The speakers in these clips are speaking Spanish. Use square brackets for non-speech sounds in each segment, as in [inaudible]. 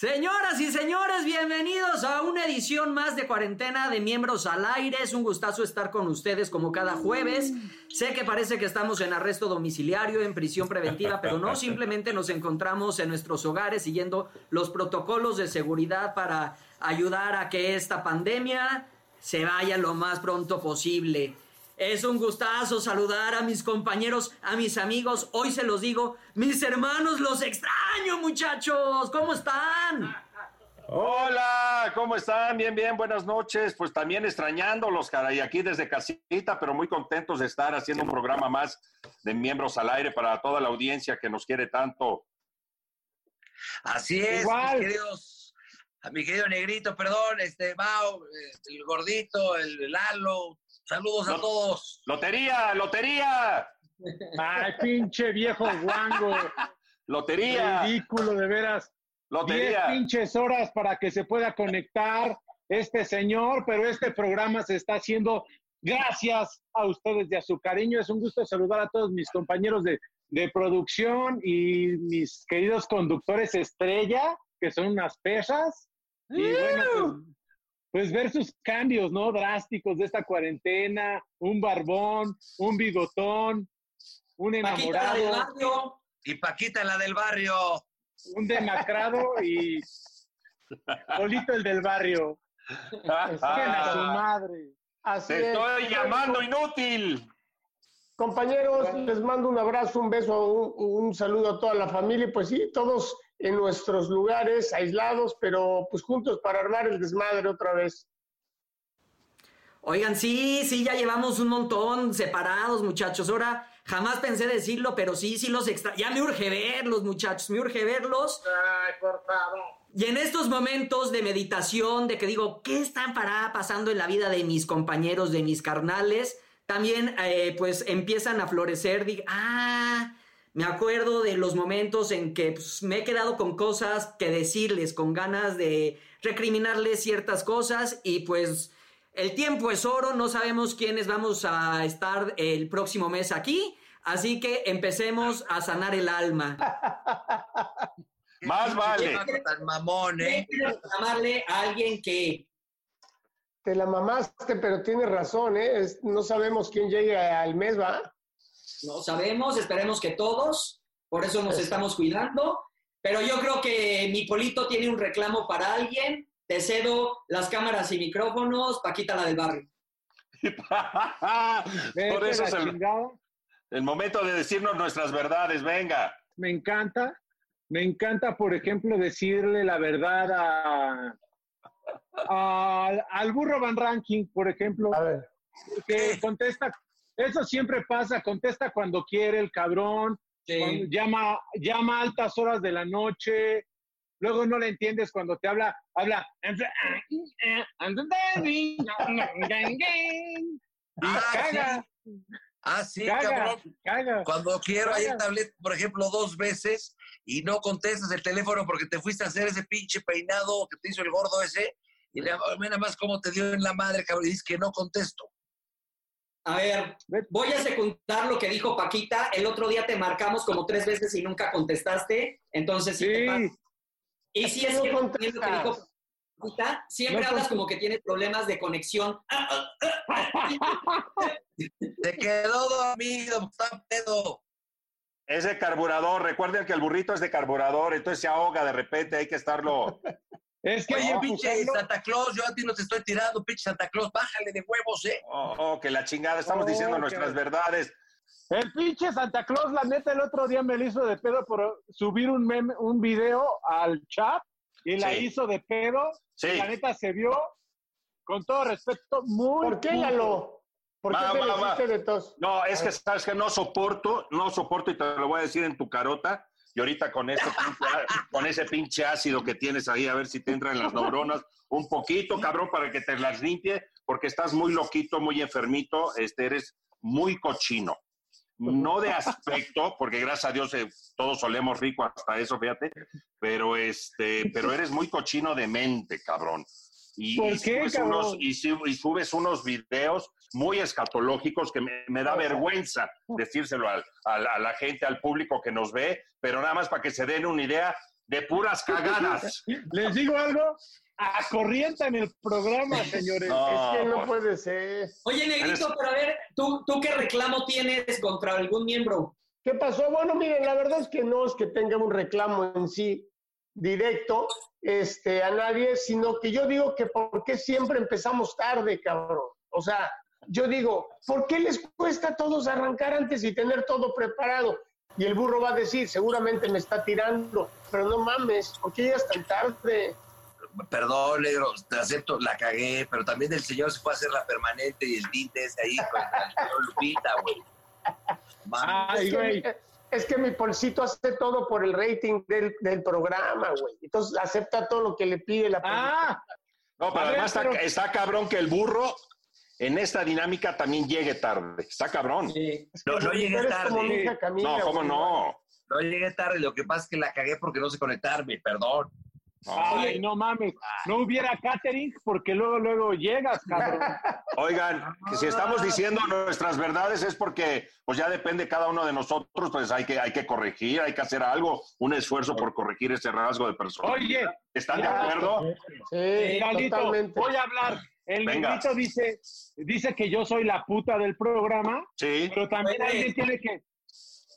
Señoras y señores, bienvenidos a una edición más de cuarentena de miembros al aire. Es un gustazo estar con ustedes como cada jueves. Sé que parece que estamos en arresto domiciliario, en prisión preventiva, pero no, simplemente nos encontramos en nuestros hogares siguiendo los protocolos de seguridad para ayudar a que esta pandemia se vaya lo más pronto posible. Es un gustazo saludar a mis compañeros, a mis amigos. Hoy se los digo, mis hermanos, los extraño, muchachos. ¿Cómo están? Hola, ¿cómo están? Bien, bien, buenas noches. Pues también extrañándolos, caray, aquí desde casita, pero muy contentos de estar haciendo un programa más de miembros al aire para toda la audiencia que nos quiere tanto. Así es, mis queridos, a mi querido negrito, perdón, este Mao, eh, el gordito, el Lalo, Saludos a todos. Lotería, lotería. Ay, pinche viejo guango. Lotería. Ridículo, de veras. Lotería. Diez pinches horas para que se pueda conectar este señor, pero este programa se está haciendo gracias a ustedes y a su cariño. Es un gusto saludar a todos mis compañeros de, de producción y mis queridos conductores estrella, que son unas pesas. Y bueno, pues, pues ver sus cambios, ¿no? Drásticos de esta cuarentena, un barbón, un bigotón, un enamorado. Y Paquita la del barrio. Un demacrado y Polito el del barrio. a su madre. Así Te estoy llamando inútil. Compañeros, les mando un abrazo, un beso, un, un saludo a toda la familia. Pues sí, todos en nuestros lugares, aislados, pero pues juntos para armar el desmadre otra vez. Oigan, sí, sí, ya llevamos un montón separados, muchachos. Ahora, jamás pensé decirlo, pero sí, sí los extra... Ya me urge verlos, muchachos, me urge verlos. Ay, por favor. Y en estos momentos de meditación, de que digo, ¿qué está pasando en la vida de mis compañeros, de mis carnales? También, eh, pues, empiezan a florecer, digo, ah, me acuerdo de los momentos en que pues, me he quedado con cosas que decirles, con ganas de recriminarles ciertas cosas y pues el tiempo es oro, no sabemos quiénes vamos a estar el próximo mes aquí, así que empecemos a sanar el alma. Más vale. Tan mamón, ¿eh? llamarle a alguien que... Te la mamaste, pero tienes razón, ¿eh? no sabemos quién llegue al mes, ¿va? No sabemos, esperemos que todos, por eso nos estamos cuidando. Pero yo creo que mi Polito tiene un reclamo para alguien. Te cedo las cámaras y micrófonos, Paquita la del barrio. [laughs] por eso es el, el momento de decirnos nuestras verdades, venga. Me encanta, me encanta, por ejemplo, decirle la verdad a, a- al burro Van Ranking, por ejemplo, A ver. que contesta, eso siempre pasa, contesta cuando quiere el cabrón, cuando llama, llama a altas horas de la noche, luego no le entiendes cuando te habla, habla. Y Ah, caga, Ah, sí, caga, cabrón. caga. Cuando quiero, Caga. ayer te hablé, por ejemplo, dos veces y no contestas el teléfono porque te fuiste a hacer ese pinche peinado que te hizo el gordo ese. Y le, mira más cómo te dio en la madre, cabrón, y dices que no contesto. A ver, voy a secundar lo que dijo Paquita. El otro día te marcamos como tres veces y nunca contestaste. Entonces, sí, te Sí, pasa. Y sí Es que lo que dijo. Paquita, siempre No hablas como que tienes problemas de conexión. [laughs] Te quedó dormido, está pedo. Es de carburador. Recuerden que el burrito es de carburador, entonces se ahoga de repente, hay que estarlo. Es que Oye, que pinche empujarlo. Santa Claus, yo a ti no te estoy tirando, pinche Santa Claus, bájale de huevos, ¿eh? Oh, oh, que la chingada, estamos Oh, diciendo que- nuestras verdades. El pinche Santa Claus, la neta, el otro día me lo hizo de pedo por subir un meme, un video al chat y la Sí. hizo de pedo. Sí. Y la neta se vio, con todo respeto, muy. ¿Por qué. Lalo? ¿Por qué Va, te va, va. hiciste de tos? No, es que sabes que no soporto, no soporto y te lo voy a decir en tu carota. Y ahorita con, ese pinche, con ese pinche ácido que tienes ahí, a ver si te entra en las neuronas un poquito, cabrón, para que te las limpie, porque estás muy loquito, muy enfermito, este, eres muy cochino. No de aspecto, porque gracias a Dios eh, todos solemos rico hasta eso, fíjate, pero este, pero eres muy cochino de mente, cabrón. Y, ¿Por y qué, subes cabrón? unos, y, su- y subes unos videos muy escatológicos que me, me da vergüenza decírselo al- al- a la gente, al público que nos ve, pero nada más para que se den una idea de puras cagadas. [laughs] Les digo algo, a corriente en el programa, señores. No, es que no puede ser. Oye, Negrito, Eres- pero a ver, ¿tú, ¿tú qué reclamo tienes contra algún miembro? ¿Qué pasó? Bueno, miren, la verdad es que no es que tenga un reclamo en sí directo este, a nadie, sino que yo digo que por qué siempre empezamos tarde, cabrón. O sea, yo digo, ¿por qué les cuesta a todos arrancar antes y tener todo preparado? Y el burro va a decir, seguramente me está tirando, pero no mames, ¿por qué llegas tan tarde? Perdón, negro, te acepto, la cagué, pero también el señor se fue a hacer la permanente y el tinte ese ahí con el señor Lupita, güey. Ay, güey. Es que mi polcito hace todo por el rating del, del programa, güey. Entonces acepta todo lo que le pide la Ah, no, pero además está, pero- está cabrón que el burro en esta dinámica también llegue tarde. Está cabrón. Sí. No, no llegué tarde, Camila, No, ¿cómo güey. no? no llegué tarde, lo que pasa es que la cagué porque no sé conectarme, perdón. Ay, no mames. No hubiera catering porque luego, luego llegas, cabrón. [laughs] Oigan, que si estamos diciendo nuestras verdades es porque pues ya depende cada uno de nosotros, pues hay que, hay que corregir, hay que hacer algo, un esfuerzo por corregir ese rasgo de persona. Oye, ¿Están de acuerdo? Sí, Galito, totalmente. voy a hablar. El negrito dice, dice que yo soy la puta del programa, Sí. pero también alguien tiene que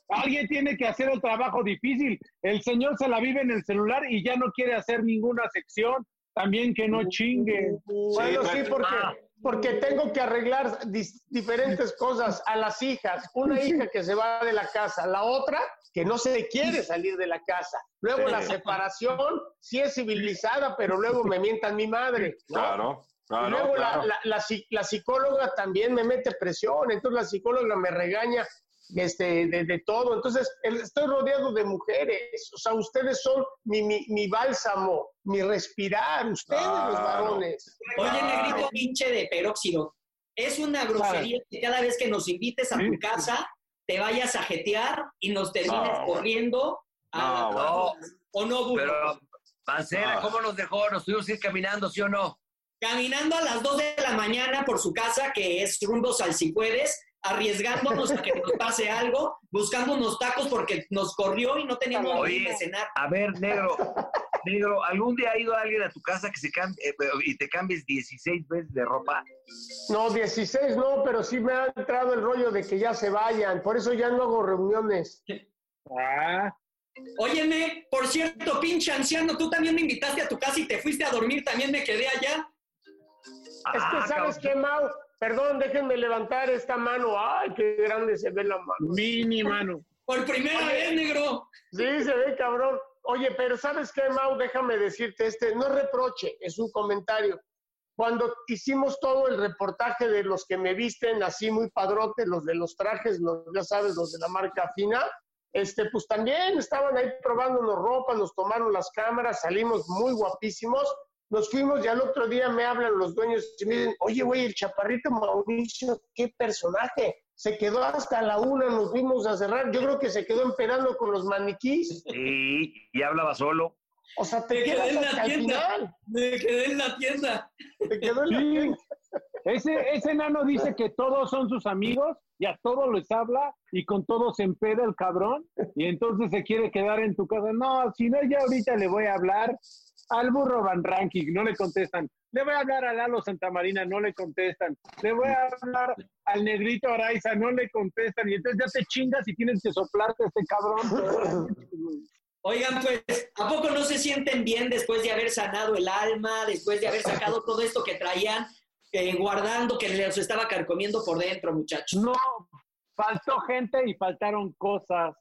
alguien tiene que hacer el trabajo difícil. El señor se la vive en el celular y ya no quiere hacer ninguna sección. También que no chingue. Bueno, Sí, sí, pero- porque, porque tengo que arreglar dis- diferentes cosas a las hijas. Una hija que se va de la casa, la otra que no se quiere salir de la casa. Luego Sí. la separación, sí es civilizada, pero luego me mientan mi madre. ¿no? Claro, Y claro, luego la- claro. La, la psi- la psicóloga también me mete presión, entonces la psicóloga me regaña este, de, de todo. Entonces, el- estoy rodeado de mujeres, o sea, ustedes son mi, mi, mi bálsamo, mi respirar, ustedes los varones. Oye, Ah. Negrito, pinche de peróxido. Es una grosería que cada vez que nos invites a tu casa, te vayas a jetear y nos termines No, corriendo. a No. ¿O no, burro? Pero, Mancera, Ah. ¿cómo nos dejó? Nos tuvimos que ir caminando, ¿sí o no? Caminando a las 2 de la mañana por su casa, que es rumbo al si puedes, arriesgándonos a que nos pase algo, buscando unos tacos porque nos corrió y no teníamos Oye. ni de cenar. A ver, negro, negro, ¿algún día ha ido alguien a tu casa que se cambie, eh, y te cambies 16 veces de ropa? No, 16 no, pero sí me ha entrado el rollo de que ya se vayan, por eso ya no hago reuniones. Ah, Óyeme, por cierto, pinche anciano, tú también me invitaste a tu casa y te fuiste a dormir, también me quedé allá. Es que, Ah, ¿sabes cabrón. qué, Mau? Perdón, déjenme levantar esta mano. Ay, qué grande se ve la mano. mini mano. Por primera vez, negro. Sí, se ve cabrón. Oye, pero ¿sabes qué, Mau? Déjame decirte, este no reproche, es un comentario. Cuando hicimos todo el reportaje de los que me visten así muy padrote, los de los trajes, los, ya sabes, los de la marca fina, este, pues también estaban ahí probándonos ropa, nos tomaron las cámaras, salimos muy guapísimos, nos fuimos y al otro día me hablan los dueños y me dicen, oye, güey, el chaparrito Mauricio, qué personaje. Se quedó hasta la una, nos fuimos a cerrar. Yo creo que se quedó esperando con los maniquís. Sí, y hablaba solo. O sea, te Me quedé en la tienda. Me quedé en la tienda. Te quedó en la Sí. tienda. Ese, ese enano dice que todos son sus amigos y a todos les habla y con todos se empeda el cabrón y entonces se quiere quedar en tu casa. No, si no, ya ahorita le voy a hablar al burro Van Ranking, no le contestan. Le voy a hablar a Lalo Santamarina, no le contestan. Le voy a hablar al negrito Araiza, no le contestan. Y entonces ya te chingas y tienes que soplarte a este cabrón. [laughs] Oigan, pues, ¿a poco no se sienten bien después de haber sanado el alma, después de haber sacado todo esto que traían eh, guardando, que les estaba carcomiendo por dentro, muchachos? No, faltó gente y faltaron cosas.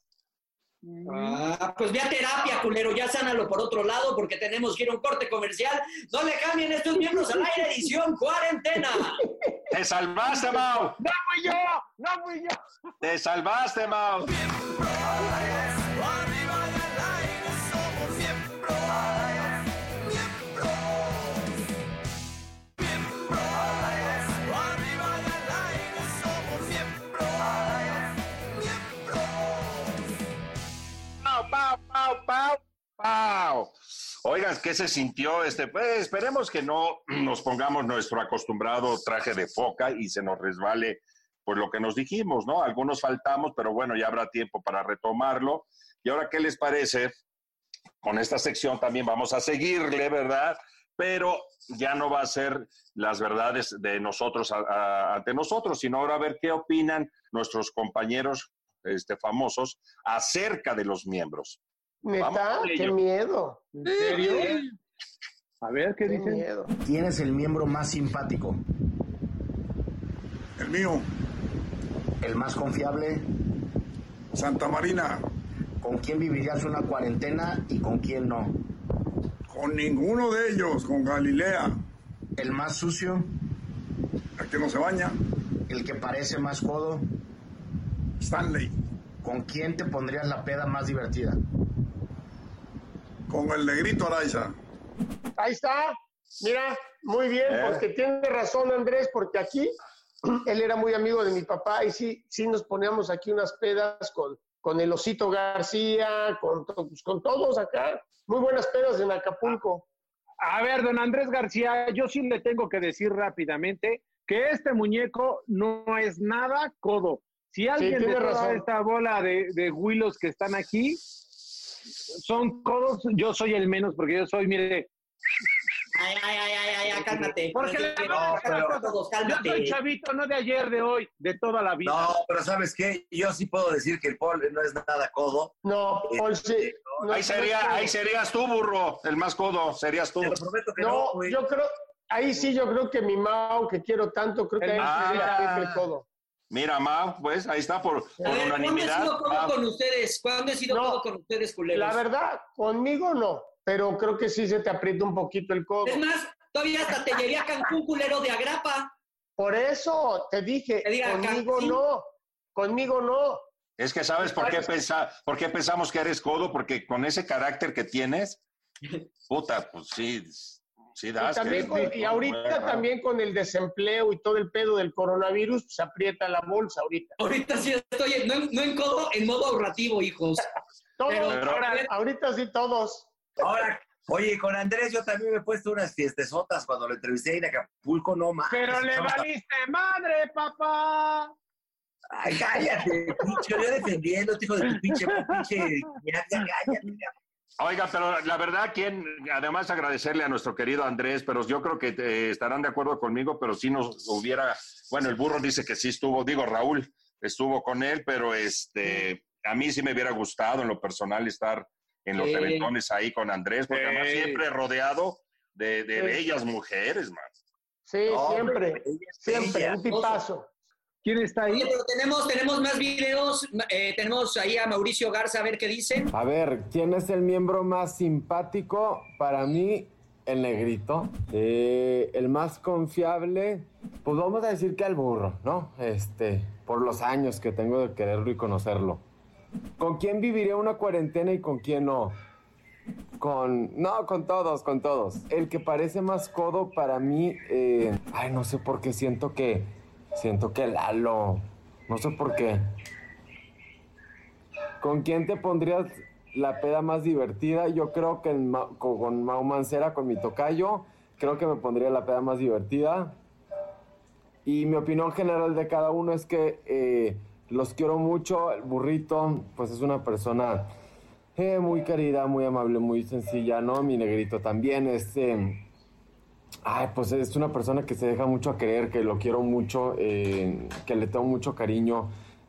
Ah, pues ve a terapia, culero, ya sánalo por otro lado porque tenemos que ir a un corte comercial. No le cambien estos miembros al aire, edición cuarentena. ¡Te salvaste, Mau! ¡No fui yo! ¡No fui yo! ¡Te salvaste, Mau! Pau! Oigan, ¿qué se sintió? Este, pues esperemos que no nos pongamos nuestro acostumbrado traje de foca y se nos resbale pues lo que nos dijimos, ¿no? Algunos faltamos, pero bueno, ya habrá tiempo para retomarlo. Y ahora, ¿qué les parece? Con esta sección también vamos a seguirle, ¿verdad? Pero ya no va a ser las verdades de nosotros ante nosotros, sino ahora a ver qué opinan nuestros compañeros este, famosos acerca de los miembros. ¿Neta? ¡Qué miedo! ¿En serio? A ver, ¿qué ¡Qué dicen? miedo! ¿Quién es el miembro más simpático? El mío, ¿El más confiable? Santa Marina, ¿Con quién vivirías una cuarentena y con quién no? con ninguno de ellos, con Galilea, ¿El más sucio? el que no se baña, ¿El que parece más codo? Stanley, ¿Con quién te pondrías la peda más divertida? Con el negrito Araiza. Ahí está. Mira, muy bien, Eh. porque tiene razón Andrés, porque aquí [clears throat] él era muy amigo de mi papá y sí, sí nos poníamos aquí unas pedas con, con el Osito García, con, to- pues, con todos acá. Muy buenas pedas en Acapulco. A ver, don Andrés García, yo sí le tengo que decir rápidamente que este muñeco no es nada codo. Si alguien de toda razón. esta bola de, de huilos que están aquí son codos, yo soy el menos porque yo soy, mire, Ay, ay, ay, ay, ay, ay, cálmate. porque le pero- todos, yo soy chavito, no de ayer, de hoy, de toda la vida. No, pero ¿sabes qué? Yo sí puedo decir que el Paul no es nada codo. No, Paul, sí. No, Ahí, sería, ahí serías tú, burro, el más codo, serías tú. Te lo prometo que no, No, güey. yo creo, ahí sí yo creo que mi Mao, que quiero tanto, creo que ahí Ah. sería Pepe Codo. Mira, Mau, pues ahí está por, por A ver, ¿cuándo he unanimidad. sido codo con ustedes? ¿Cuándo he sido No. codo con ustedes, culeros? La verdad, conmigo no, pero creo que sí se te aprieta un poquito el codo. Es más, todavía hasta te llevé a Cancún, culero de agrapa. Por eso te dije, conmigo acá, sí. no, conmigo no. Es que sabes por qué, pensa, por qué pensamos que eres codo, porque con ese carácter que tienes, puta, pues sí, sí Y, también con- y ahorita bueno. también con el desempleo y todo el pedo del coronavirus, se aprieta la bolsa ahorita. Ahorita sí estoy, en- no, en- no en codo, en modo ahorrativo, hijos. [laughs] Todos, Pero- ahora, ahorita sí todos. Ahora, oye, con Andrés yo también me he puesto unas fiestesotas cuando lo entrevisté en Acapulco, no más. Pero le valiste madre, papá. Ay, cállate, pinche, yo defendiendo, hijo de tu pinche, pinche, ya, ya, cállate. Oiga, pero la verdad, quien, además agradecerle a nuestro querido Andrés, pero yo creo que eh, estarán de acuerdo conmigo, pero si nos hubiera, bueno, el burro dice que sí estuvo, digo, Raúl estuvo con él, pero este, a mí sí me hubiera gustado en lo personal estar en los Sí. eventones ahí con Andrés, porque además Sí. siempre rodeado de, de Sí. bellas mujeres, man. Sí, No, siempre, siempre, un tipazo. ¿Quién está ahí? Oye, pero tenemos, tenemos más videos. eh, tenemos ahí a Mauricio Garza a ver qué dicen. A ver, ¿quién es el miembro más simpático? Para mí, el negrito. Eh, el más confiable, pues vamos a decir que el burro, ¿no? Este, por los años que tengo de quererlo y conocerlo. ¿Con quién viviría una cuarentena y con quién no? Con, no, con todos, con todos. El que parece más codo para mí, eh, ay, no sé por qué siento que, siento que Lalo, no sé por qué. ¿Con quién te pondrías la peda más divertida? Yo creo que con Mau Mancera, con mi tocayo, creo que me pondría la peda más divertida. y mi opinión general de cada uno es que eh, los quiero mucho. El burrito, pues es una persona eh, muy querida, muy amable, muy sencilla, ¿no? Mi negrito también es... eh, Ay, pues es una persona que se deja mucho a querer, que lo quiero mucho, eh, que le tengo mucho cariño.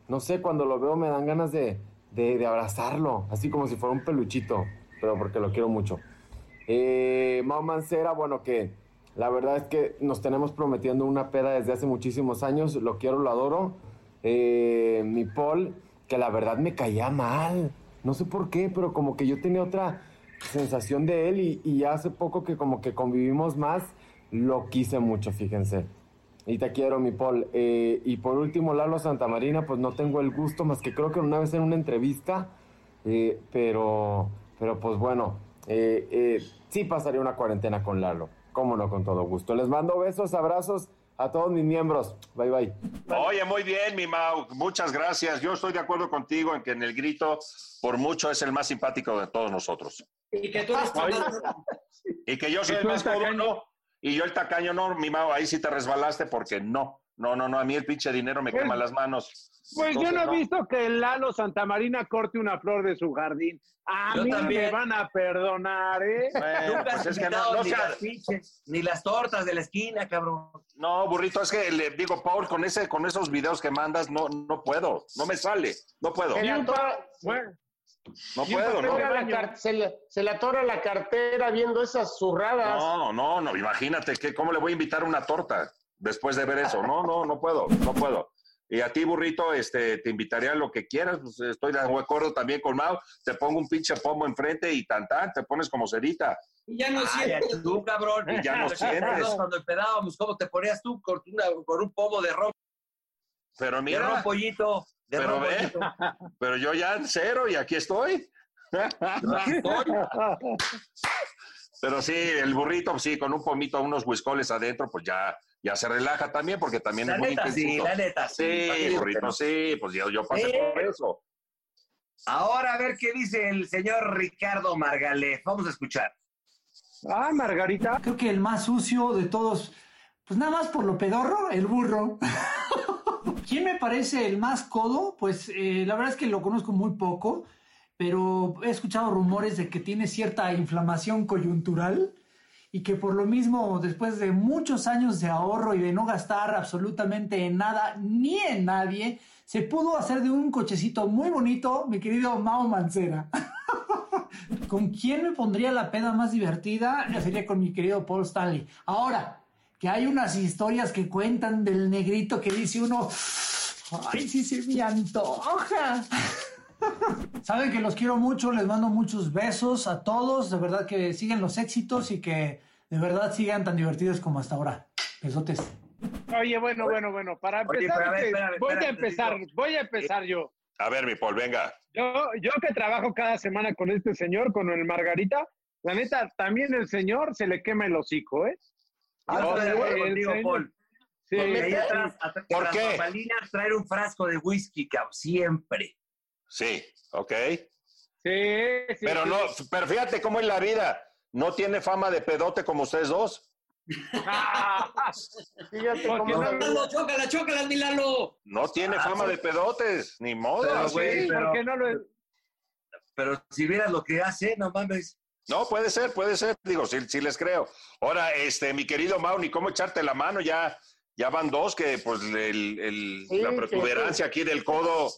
No sé, cuando lo veo me dan ganas de, de- de abrazarlo, así como si fuera un peluchito, pero porque lo quiero mucho. Eh, Mau Mancera, bueno, que la verdad es que nos tenemos prometiendo una peda desde hace muchísimos años, lo quiero, lo adoro. Eh, mi Paul, que la verdad me caía mal, no sé por qué, pero como que yo tenía otra sensación de él y, y hace poco que como que convivimos más, lo quise mucho, fíjense. Y te quiero, mi Paul. Eh, y por último, Lalo Santamarina, pues no tengo el gusto, más que creo que una vez en una entrevista, eh, pero, pero pues bueno, eh, eh, sí pasaría una cuarentena con Lalo. Cómo no, con todo gusto. Les mando besos, abrazos a todos mis miembros. Bye, bye. Oye, muy bien, mi Mau. Muchas gracias. Yo estoy de acuerdo contigo en que en el grito, por mucho, es el más simpático de todos nosotros. Y que tú eres [laughs] Y que yo soy ¿Y el más tacaño? Y yo el tacaño, no, mi Mau. Ahí sí te resbalaste porque no. No, no, no. A mí el pinche dinero me Pues- quema las manos. Pues yo no he visto que Lalo Santamarina corte una flor de su jardín. A Yo mí también. me van a perdonar, ¿eh? Bueno, Nunca pues has es que no, no ni sea- las pinches, ni las tortas de la esquina, cabrón. No, burrito, es que le digo, Paul, con ese, con esos videos que mandas, no, no puedo, no me sale, no puedo, un pa- bueno, no puedo, no. la se, le, se le atora la cartera viendo esas zurradas. No, no, no, imagínate que cómo le voy a invitar una torta después de ver eso. No, no, no puedo, no puedo. Y a ti, burrito, este, te invitaría a lo que quieras. pues, estoy de acuerdo también con Mau. Te pongo un pinche pomo enfrente y tan tan, te pones como cerita. Y ya no Ay, sientes. tú, cabrón. Y ya no ¿Te sientes. Cuando empedábamos, ¿cómo te ponías tú con, una- con un pomo de ron, Pero de mira, ron pollito? Pero ve. [laughs] pero yo ya en cero y aquí estoy. Pero sí, el burrito, sí, con un pomito, unos huiscoles adentro, pues ya, ya se relaja también, porque también La es muy neta, sí, intensito. la neta, sí. Sí, También, burrito, pero- sí, pues yo, yo pasé Sí. por eso. Ahora a ver qué dice el señor Ricardo Margalef. Vamos a escuchar. Ah, Margarita. Creo que el más sucio de todos, pues nada más por lo pedorro, el burro. [laughs] ¿Quién me parece el más codo? Pues eh, la verdad es que lo conozco muy poco, pero he escuchado rumores de que tiene cierta inflamación coyuntural y que por lo mismo, después de muchos años de ahorro y de no gastar absolutamente en nada ni en nadie, se pudo hacer de un cochecito muy bonito, mi querido Mao Mancera. [laughs] ¿Con quién me pondría la peda más divertida? Sería con mi querido Paul Stanley. Ahora, que hay unas historias que cuentan del negrito que dice uno, ay, sí se me antoja. [laughs] Saben que los quiero mucho, les mando muchos besos a todos, de verdad que sigan los éxitos y que de verdad sigan tan divertidos como hasta ahora. Besotes. Oye, bueno, bueno, bueno. Para empezar, ver, espérame, voy espérame, a empezar, voy a empezar yo. A ver, mi Paul, venga. Yo, yo que trabajo cada semana con este señor, con el Margarita, la neta, también el señor se le quema el hocico, ¿eh? Yo O estoy de acuerdo el contigo, Paul. Sí, atrás, atrás, ¿Por qué? traer un frasco de whisky, cabrón, siempre. Sí, ok. sí, sí, Pero sí. no, pero fíjate cómo es la vida. No tiene fama de pedote como ustedes dos. Ah, [laughs] Fíjate Porque cómo no- Lalo, chócala, chócala, mi Lalo. No tiene fama de pedotes, ni modo. Pero, así. güey, pero- ¿Por qué no lo Pero si vieras lo que hace, no mames. No, puede ser, puede ser. Digo, sí, sí les creo. Ahora, este, mi querido Mauni, ¿cómo echarte la mano? Ya, ya van dos que, pues, el, el- Sí, la protuberancia aquí del codo.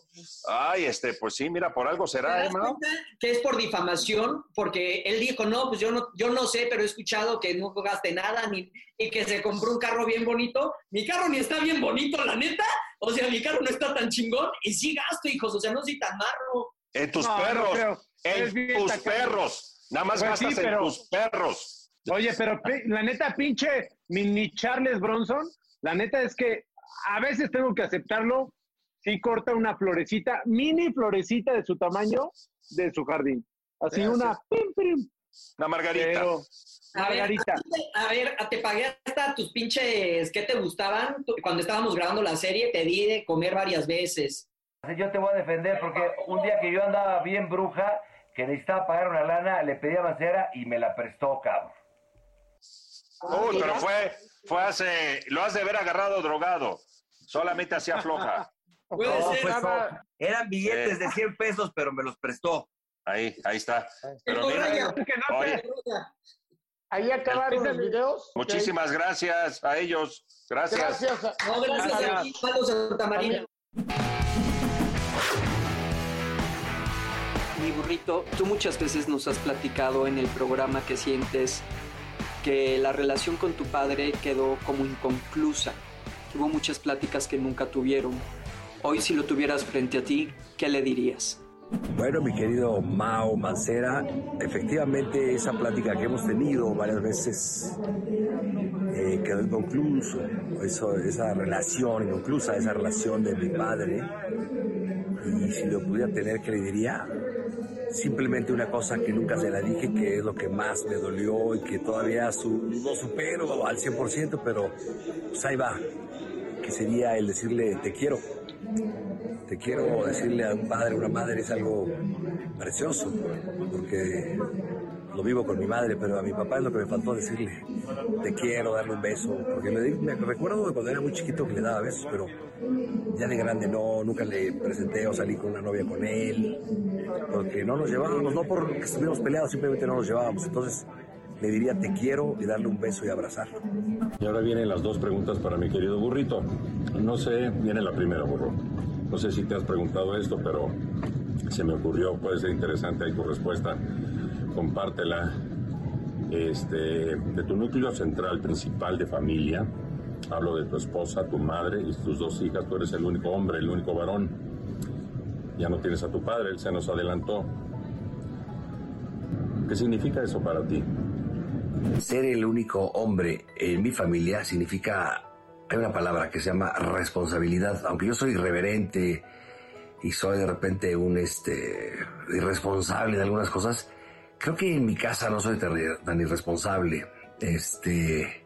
Ay, este, pues sí, mira, por algo ¿Te será, ¿eh, das que es por difamación? Porque él dijo, no, pues yo no, yo no sé, pero he escuchado que no gaste nada ni, y que se compró un carro bien bonito. Mi carro ni está bien bonito, la neta. O sea, mi carro no está tan chingón y sí gasto, hijos. O sea, no soy tan marro. En tus No, perros, en tus tacaño. perros. Nada más Pues gastas sí, en pero- tus perros. Oye, pero la neta, pinche mini Charles Bronson, la neta es que a veces tengo que aceptarlo, sí corta una florecita, mini florecita de su tamaño de su jardín. Así Sí, una, pim, pim, Una margarita. pero A ver, Margarita. A ver, te pagué hasta tus pinches que te gustaban. Cuando estábamos grabando la serie, te di de comer varias veces. Yo te voy a defender porque un día que yo andaba bien bruja, que necesitaba pagar una lana, le pedí a Mancera y me la prestó, cabrón. Uy, pero fue, fue hace, lo has de haber agarrado drogado. Solamente hacía floja. [laughs] Puede ser. Eran billetes de 100 pesos, pero me los prestó. Ahí, ahí está. Pero oye, Ahí acabaron los videos. muchísimas gracias a ellos. Gracias. Gracias. a- No, gracias a ti, Pablo Santamarina. Mi burrito, tú muchas veces nos has platicado en el programa que sientes que la relación con tu padre quedó como inconclusa. Hubo muchas pláticas que nunca tuvieron. Hoy si lo tuvieras frente a ti, ¿qué le dirías? Bueno, mi querido Mao Mancera, efectivamente esa plática que hemos tenido varias veces eh, quedó inconcluso, eso, esa relación inconclusa, esa relación de mi padre. Y si lo pudiera tener, ¿qué le diría? Simplemente una cosa que nunca se la dije, que es lo que más me dolió y que todavía su, no supero al 100%, pero pues ahí que sería el decirle te quiero. Te quiero decirle a un padre, a una madre, es algo precioso, porque lo vivo con mi madre, pero a mi papá es lo que me faltó decirle, te quiero, darle un beso, porque me recuerdo de cuando era muy chiquito que le daba besos, pero ya de grande no, nunca le presenté o salí con una novia con él, porque no nos llevábamos, no porque estuviéramos peleados, simplemente no nos llevábamos, entonces le diría te quiero y darle un beso y abrazarlo. Y ahora vienen las dos preguntas para mi querido burrito. No sé, viene la primera, burro. No sé si te has preguntado esto, pero se me ocurrió, puede ser interesante ahí tu respuesta. Compártela. Este, de tu núcleo central principal de familia, hablo de tu esposa, tu madre y tus dos hijas, tú eres el único hombre, el único varón. Ya no tienes a tu padre, él se nos adelantó. ¿Qué significa eso para ti? Ser el único hombre en mi familia significa, hay una palabra que se llama responsabilidad, aunque yo soy irreverente y soy de repente un este irresponsable de algunas cosas, creo que en mi casa no soy tan, irresponsable. Este,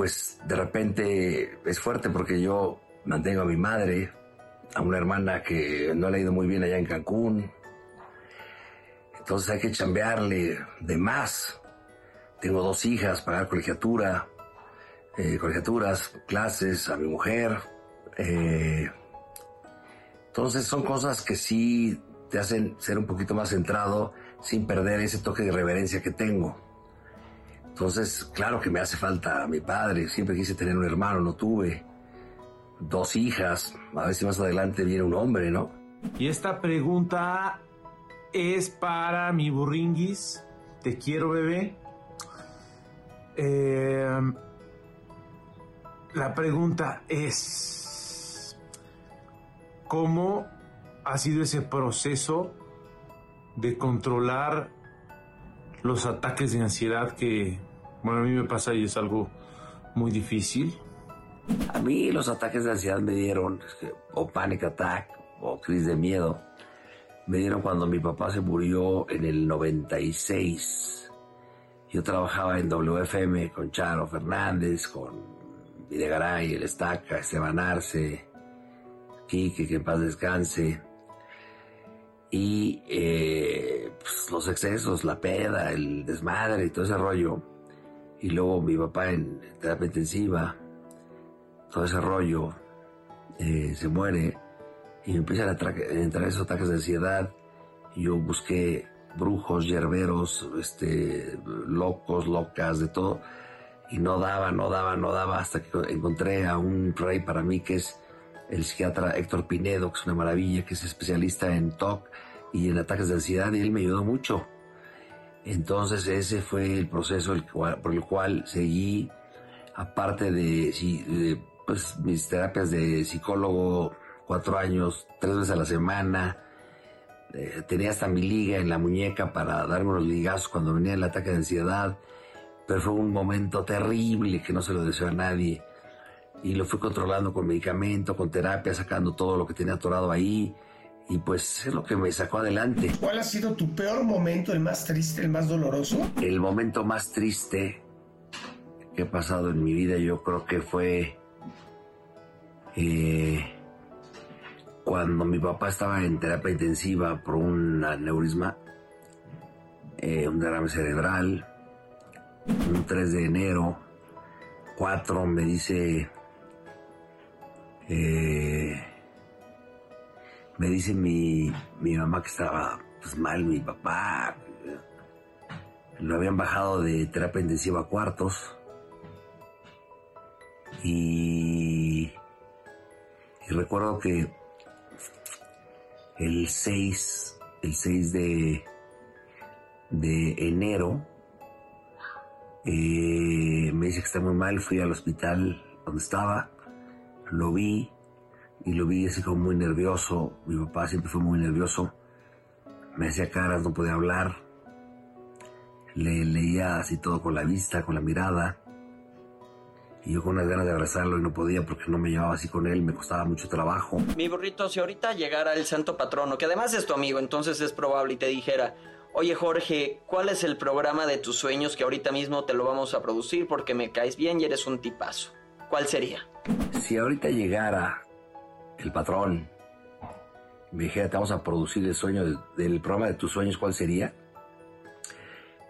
Pues de repente es fuerte porque yo mantengo a mi madre, a una hermana que no le ha ido muy bien allá en Cancún. Entonces hay que chambearle de más. Tengo dos hijas, pagar colegiatura, eh, colegiaturas, clases, a mi mujer. eh, entonces son cosas que sí te hacen ser un poquito más centrado sin perder ese toque de irreverencia que tengo. Entonces, claro que me hace falta mi padre. Siempre quise tener un hermano, no tuve. Dos hijas. A ver si más adelante viene un hombre, ¿no? Y esta pregunta es para mi burringuis. Te quiero, bebé. Eh, la pregunta es, ¿cómo ha sido ese proceso de controlar los ataques de ansiedad que, bueno, a mí me pasa y es algo muy difícil? A mí los ataques de ansiedad me dieron, o panic attack, o crisis de miedo, me dieron cuando mi papá se murió en el 96. Yo trabajaba en WFM con Charo Fernández, con Videgaray, El Estaca, Esteban Arce, Quique, que en paz descanse. Y eh, pues, los excesos, la peda, el desmadre y todo ese rollo. Y luego mi papá en terapia intensiva, todo ese rollo, eh, se muere y me empiezan a tra- a entrar esos ataques de ansiedad. Yo busqué brujos, yerberos, este, locos, locas, de todo. Y no daba, no daba, no daba, hasta que encontré a un rey para mí que es el psiquiatra Héctor Pinedo, que es una maravilla, que es especialista en TOC y en ataques de ansiedad, y él me ayudó mucho. Entonces ese fue el proceso por el cual seguí, aparte de, pues, mis terapias de psicólogo, cuatro años, tres veces a la semana, eh, tenía hasta mi liga en la muñeca para darme los ligazos cuando venía el ataque de ansiedad, pero fue un momento terrible que no se lo deseo a nadie. Y lo fui controlando con medicamento, con terapia, sacando todo lo que tenía atorado ahí. Y pues es lo que me sacó adelante. ¿Cuál ha sido tu peor momento, el más triste, el más doloroso? El momento más triste que he pasado en mi vida yo creo que fue eh, cuando mi papá estaba en terapia intensiva por un aneurisma, eh, un derrame cerebral, un 3 de enero, 4 me dice, eh, me dice mi, mi mamá que estaba pues, mal, mi papá, lo habían bajado de terapia intensiva a cuartos. Y, recuerdo que el 6, el 6 de, de enero, eh, me dice que está muy mal, fui al hospital donde estaba, lo vi y lo vi así como muy nervioso, mi papá siempre fue muy nervioso, me hacía caras, no podía hablar, le leía así todo con la vista, con la mirada, y yo con unas ganas de abrazarlo y no podía porque no me llevaba así con él, me costaba mucho trabajo. Mi burrito, si ahorita llegara el santo patrono, que además es tu amigo, entonces es probable y te dijera, oye Jorge, ¿cuál es el programa de tus sueños que ahorita mismo te lo vamos a producir porque me caes bien y eres un tipazo? ¿Cuál sería? Si ahorita llegara el patrón, me dijera, te vamos a producir el sueño del, programa de tus sueños, ¿cuál sería?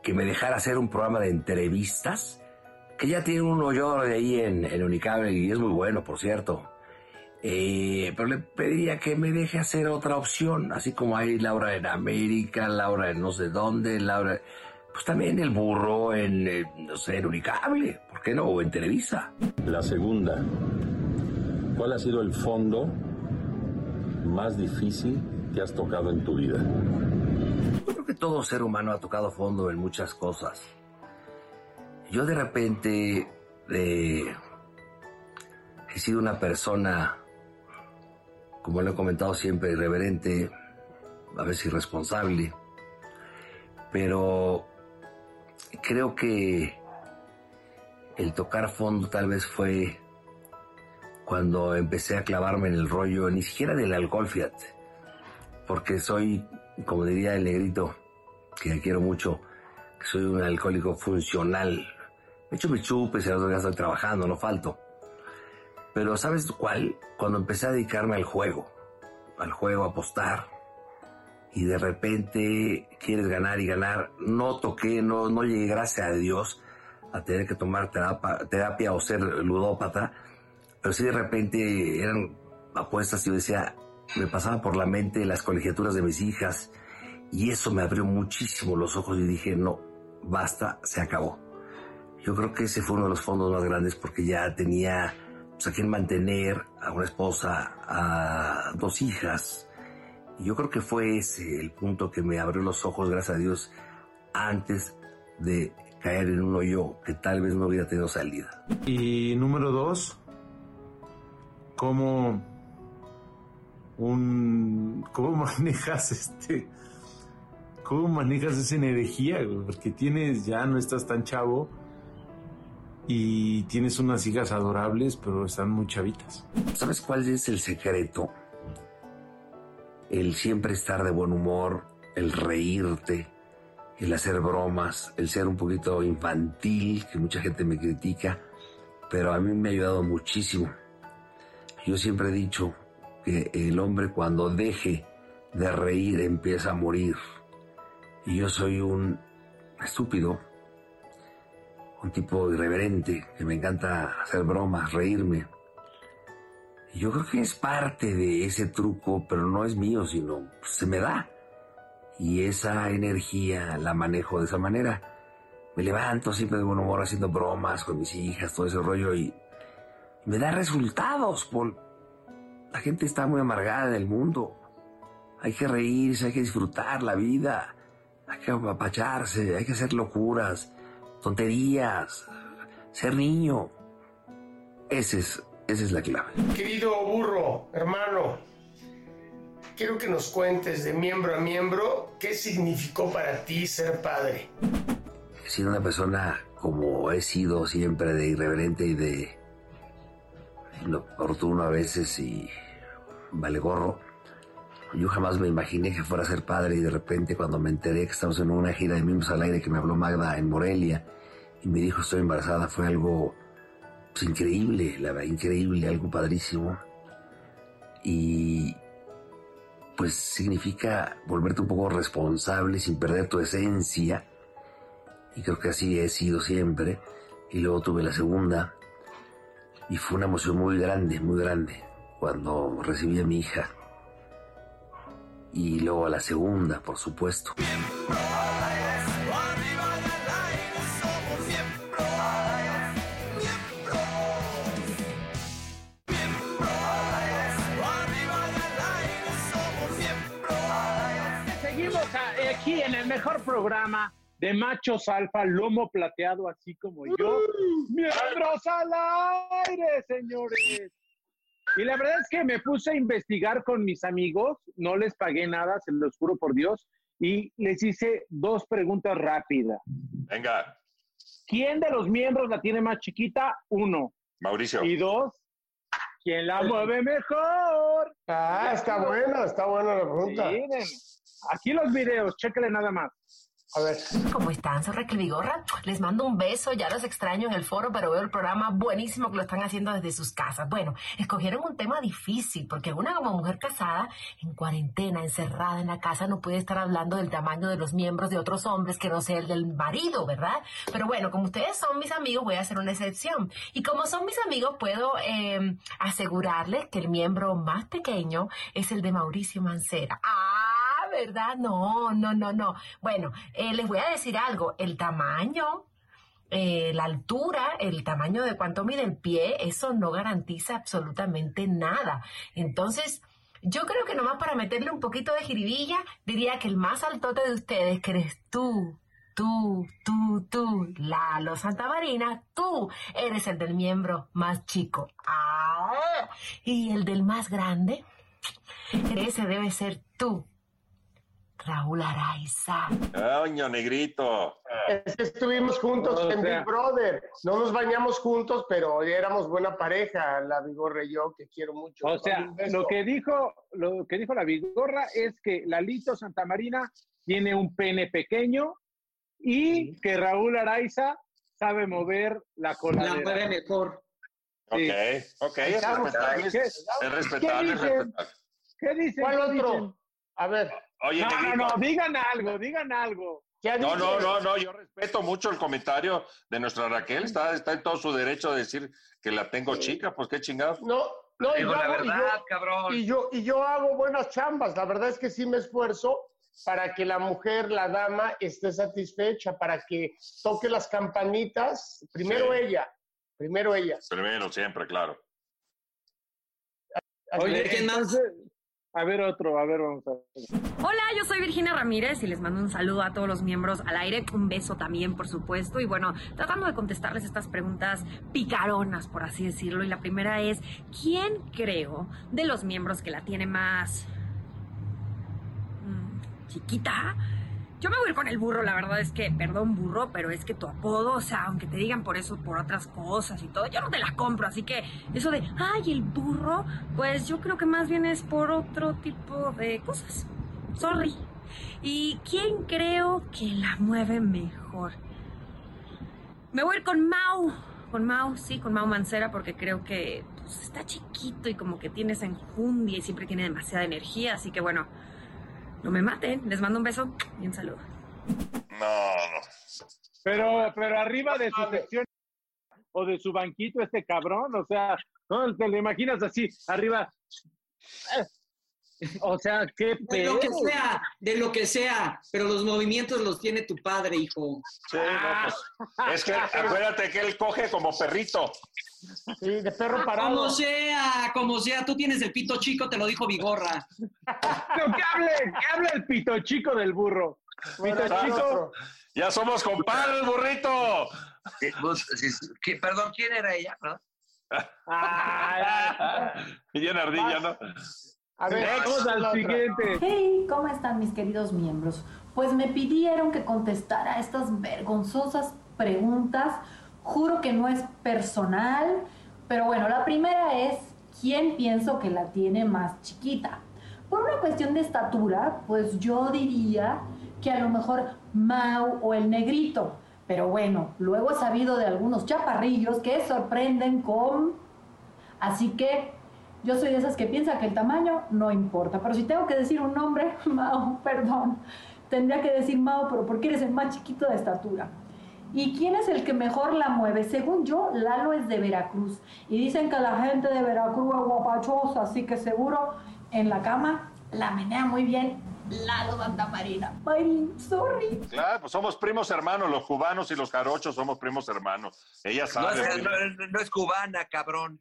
Que me dejara hacer un programa de entrevistas que ya tiene un hoyo de ahí en, el Unicable y es muy bueno, por cierto. Eh, pero le pediría que me deje hacer otra opción, así como hay Laura en América, Laura en no sé dónde, Laura, pues también el burro en, eh, no sé, en Unicable, ¿por qué no? O en Televisa. La segunda, ¿cuál ha sido el fondo más difícil que has tocado en tu vida? Yo creo que todo ser humano ha tocado fondo en muchas cosas yo de repente eh, he sido una persona, como lo he comentado siempre, irreverente, a veces irresponsable, pero creo que el tocar fondo tal vez fue cuando empecé a clavarme en el rollo, ni siquiera del alcohol, fíjate, porque soy, como diría el negrito, que quiero mucho, soy un alcohólico funcional, me hecho mis chupes y los días estoy trabajando, no falto. Pero ¿sabes cuál? Cuando empecé a dedicarme al juego, al juego, a apostar, y de repente quieres ganar y ganar, no toqué, no, no llegué, gracias a Dios, a tener que tomar terapia, terapia o ser ludópata, pero sí de repente eran apuestas y yo decía, me pasaba por la mente las colegiaturas de mis hijas, y eso me abrió muchísimo los ojos y dije, no, basta, se acabó. Yo creo que ese fue uno de los fondos más grandes porque ya tenía pues, a quien mantener, a una esposa, a dos hijas. Y yo creo que fue ese el punto que me abrió los ojos, gracias a Dios, antes de caer en un hoyo que tal vez no hubiera tenido salida. Y número dos, ¿cómo, un, cómo [laughs] manejas este, cómo manejas esa energía? Porque tienes, ya no estás tan chavo y tienes unas hijas adorables, pero están muy chavitas. ¿Sabes cuál es el secreto? El siempre estar de buen humor, el reírte, el hacer bromas, el ser un poquito infantil, que mucha gente me critica, pero a mí me ha ayudado muchísimo. Yo siempre he dicho que el hombre cuando deje de reír empieza a morir. Y yo soy un estúpido un tipo irreverente, que me encanta hacer bromas, reírme. Y yo creo que es parte de ese truco, pero no es mío, sino se me da. y esa energía la manejo de esa manera. Me levanto siempre de buen humor haciendo bromas con mis hijas, todo ese rollo y me da resultados, Paul. La gente está muy amargada en el mundo. Hay que reírse, hay que disfrutar la vida, hay que apapacharse, hay que hacer locuras, tonterías, ser niño. Ese es, esa es la clave. Querido burro, hermano, quiero que nos cuentes de miembro a miembro qué significó para ti ser padre. Siendo una persona como he sido siempre de irreverente y de inoportuno a veces y vale gorro, yo jamás me imaginé que fuera a ser padre y de repente cuando me enteré que estamos en una gira de Miembros al Aire que me habló Magda en Morelia y me dijo estoy embarazada fue algo pues, increíble, la verdad, increíble, algo padrísimo. Y pues significa volverte un poco responsable sin perder tu esencia. Y creo que así he sido siempre. Y luego tuve la segunda. Y fue una emoción muy grande, muy grande, cuando recibí a mi hija. Y luego a la segunda, por supuesto. Seguimos aquí en el mejor programa de machos alfa, lomo plateado, así como yo. ¡Miembros al aire, señores! Y la verdad es que me puse a investigar con mis amigos, no les pagué nada, se los juro por Dios, y les hice dos preguntas rápidas. Venga, ¿Quién de los miembros la tiene más chiquita? Uno. Mauricio. Y dos, ¿quién la mueve mejor? Ah, está buena, está buena la pregunta. Miren, aquí los videos, chéquenle nada más. A ver. ¿Cómo están? Soy Raquel Vigorra. Les mando un beso. Ya los extraño en el foro, pero veo el programa buenísimo que lo están haciendo desde sus casas. Bueno, escogieron un tema difícil porque una mujer casada, en cuarentena, encerrada en la casa, no puede estar hablando del tamaño de los miembros de otros hombres que no sea el del marido, ¿verdad? Pero bueno, como ustedes son mis amigos, voy a hacer una excepción. Y como son mis amigos, puedo eh, asegurarles que el miembro más pequeño es el de Mauricio Mancera. Ah, ¿verdad? No, no, no, no. Bueno, eh, les voy a decir algo. El tamaño, eh, la altura, el tamaño de cuánto mide el pie, eso no garantiza absolutamente nada. Entonces, yo creo que nomás para meterle un poquito de jiribilla, diría que el más altote de ustedes, que eres tú, tú, tú, tú, Lalo Santa Marina, tú eres el del miembro más chico. Ah, y el del más grande, ese debe ser tú, Raúl Araiza. Coño, negrito. Es que estuvimos juntos O en Big Brother. No nos bañamos juntos, pero éramos buena pareja, la Vigorra y yo, que quiero mucho. O sea, lo que dijo, lo que dijo la Vigorra es que Lalito Santamarina tiene un pene pequeño y que Raúl Araiza sabe mover la cola. La mueve mejor. Ok, ok, es respetable. ¿Qué- Es respetable, es ¿Qué dicen? respetable. ¿Qué dicen? ¿Cuál ¿Qué otro? dicen? A ver. Oye, no, no, negrito. no, digan algo, digan algo. No, no, no, no, yo respeto mucho el comentario de nuestra Raquel, está, está en todo su derecho de decir que la tengo chica, pues qué chingados. No, no, y Digo yo la hago- y yo- verdad, cabrón. Y yo, y yo hago buenas chambas. La verdad es que sí me esfuerzo para que la mujer, la dama, esté satisfecha, para que toque las campanitas. Primero Sí. ella, primero ella. Primero, siempre, claro. Oye, ¿quién más? A ver otro, a ver, vamos a ver. Hola, yo soy Virginia Ramírez y les mando un saludo a todos los miembros al aire, un beso también, por supuesto, y bueno, tratando de contestarles estas preguntas picaronas, por así decirlo, y la primera es, ¿quién creo de los miembros que la tiene más mm, chiquita? Yo me voy a ir con el burro, la verdad es que, perdón burro, pero es que tu apodo, o sea, aunque te digan por eso, por otras cosas y todo, yo no te la compro, así que eso de, ay, el burro, pues yo creo que más bien es por otro tipo de cosas. Sorry. ¿Y quién creo que la mueve mejor? Me voy a ir con Mau. Con Mau, sí, con Mau Mancera, porque creo que pues, está chiquito y como que tiene esa enjundia y siempre tiene demasiada energía. Así que bueno, no me maten. Les mando un beso y un saludo. No, no. Pero, pero arriba de su sección o de su banquito este cabrón, o sea, ¿no? te lo imaginas así, arriba. O sea, qué [laughs] De lo que sea, de lo que sea, pero los movimientos los tiene tu padre, hijo. Sí, no, pues, es que acuérdate que él coge como perrito. Sí, de perro parado. Como sea, como sea, tú tienes el pito chico, te lo dijo Vigorra. [laughs] Pero que hable, que hable el pito chico del burro. Pito chico. Ya somos compadres, burrito. Eh, vos, sí, ¿qué- perdón, ¿quién era ella? ¿No? [laughs] Bien ardilla, ¿no? A ver, vamos al siguiente. Hey, ¿cómo están mis queridos miembros? Pues me pidieron que contestara estas vergonzosas preguntas. Juro que no es personal, pero bueno, la primera es, ¿quién pienso que la tiene más chiquita? Por una cuestión de estatura, pues yo diría que a lo mejor Mau o el negrito. Pero bueno, luego he sabido de algunos chaparrillos que sorprenden con... Así que yo soy de esas que piensa que el tamaño no importa. Pero si tengo que decir un nombre, [laughs] Mao, perdón, tendría que decir Mao, pero porque eres el más chiquito de estatura. ¿Y quién es el que mejor la mueve? Según yo, Lalo es de Veracruz. Y dicen que la gente de Veracruz es guapachosa, así que seguro en la cama la menea muy bien Lalo Santa Marina. Mayrin, sorry. Claro, pues somos primos hermanos, los cubanos y los jarochos somos primos hermanos. Ella No sabe. es, no- no es cubana, cabrón.